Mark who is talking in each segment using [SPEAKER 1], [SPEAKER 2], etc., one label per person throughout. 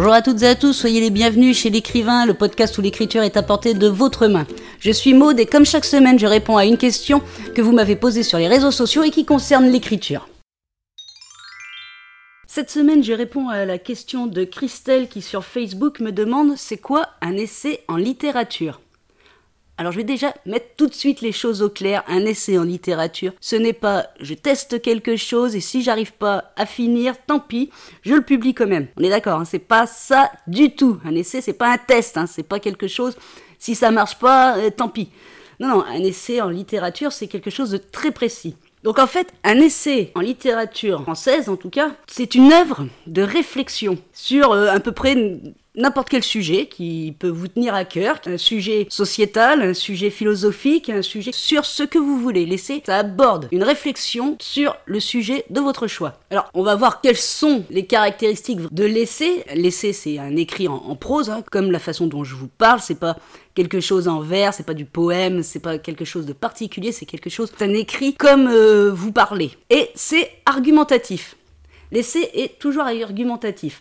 [SPEAKER 1] Bonjour à toutes et à tous, soyez les bienvenus chez l'écrivain, le podcast où l'écriture est apportée de votre main. Je suis Maude et comme chaque semaine, je réponds à une question que vous m'avez posée sur les réseaux sociaux et qui concerne l'écriture. Cette semaine, je réponds à la question de Christelle qui sur Facebook me demande c'est quoi un essai en littérature? Alors je vais déjà mettre tout de suite les choses au clair. Un essai en littérature, ce n'est pas je teste quelque chose et si j'arrive pas à finir, tant pis, je le publie quand même. On est d'accord, hein, c'est pas ça du tout. Un essai, c'est pas un test, hein, c'est pas quelque chose. Si ça marche pas, euh, tant pis. Non, non, un essai en littérature, c'est quelque chose de très précis. Donc en fait, un essai en littérature française, en tout cas, c'est une œuvre de réflexion sur euh, à peu près n'importe quel sujet qui peut vous tenir à cœur, un sujet sociétal, un sujet philosophique, un sujet sur ce que vous voulez. Laisser, ça aborde une réflexion sur le sujet de votre choix. Alors, on va voir quelles sont les caractéristiques de l'essai. L'essai, c'est un écrit en, prose, hein, comme la façon dont je vous parle. C'est pas quelque chose en vers, c'est pas du poème, c'est pas quelque chose de particulier, c'est quelque chose, c'est un écrit comme euh, vous parlez. Et c'est argumentatif. L'essai est toujours argumentatif.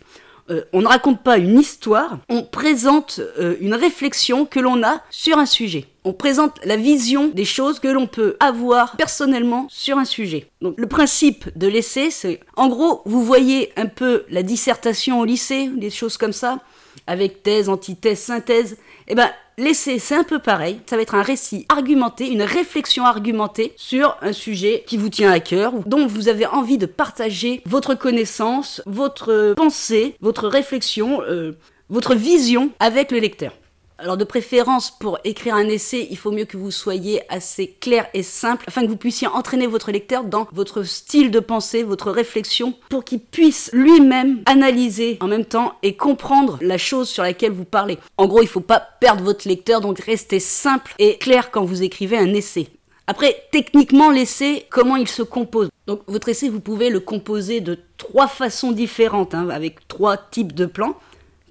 [SPEAKER 1] Euh, on ne raconte pas une histoire, on présente euh, une réflexion que l'on a sur un sujet. On présente la vision des choses que l'on peut avoir personnellement sur un sujet. Donc le principe de l'essai, c'est en gros, vous voyez un peu la dissertation au lycée, des choses comme ça, avec thèse, antithèse, synthèse. Eh ben, L'essai, c'est un peu pareil. Ça va être un récit argumenté, une réflexion argumentée sur un sujet qui vous tient à cœur, dont vous avez envie de partager votre connaissance, votre pensée, votre réflexion, euh, votre vision avec le lecteur. Alors de préférence pour écrire un essai, il faut mieux que vous soyez assez clair et simple afin que vous puissiez entraîner votre lecteur dans votre style de pensée, votre réflexion pour qu'il puisse lui-même analyser en même temps et comprendre la chose sur laquelle vous parlez. En gros, il ne faut pas perdre votre lecteur donc restez simple et clair quand vous écrivez un essai. Après, techniquement, l'essai, comment il se compose? Donc, votre essai, vous pouvez le composer de trois façons différentes, hein, avec trois types de plans.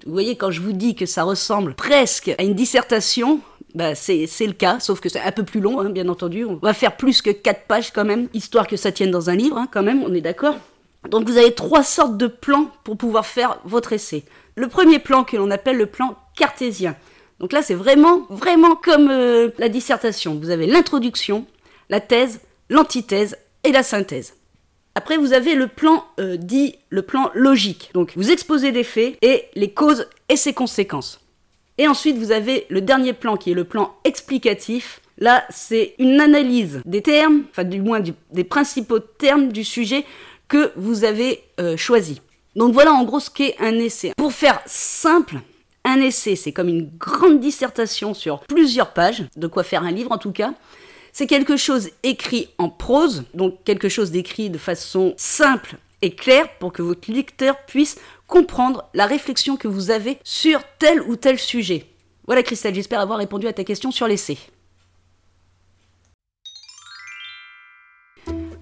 [SPEAKER 1] Vous voyez, quand je vous dis que ça ressemble presque à une dissertation, bah c'est le cas, sauf que c'est un peu plus long, hein, bien entendu. On va faire plus que 4 pages quand même, histoire que ça tienne dans un livre, hein, quand même, on est d'accord Donc vous avez trois sortes de plans pour pouvoir faire votre essai. Le premier plan que l'on appelle le plan cartésien. Donc là, c'est vraiment, vraiment comme euh, la dissertation. Vous avez l'introduction, la thèse, l'antithèse et la synthèse. Après, vous avez le plan euh, dit le plan logique. Donc, vous exposez des faits et les causes et ses conséquences. Et ensuite, vous avez le dernier plan qui est le plan explicatif. Là, c'est une analyse des termes, enfin du moins des principaux termes du sujet que vous avez euh, choisi. Donc voilà en gros ce qu'est un essai. Pour faire simple, un essai, c'est comme une grande dissertation sur plusieurs pages, de quoi faire un livre en tout cas. C'est quelque chose écrit en prose, donc quelque chose d'écrit de façon simple et claire pour que votre lecteur puisse comprendre la réflexion que vous avez sur tel ou tel sujet. Voilà Christelle, j'espère avoir répondu à ta question sur l'essai.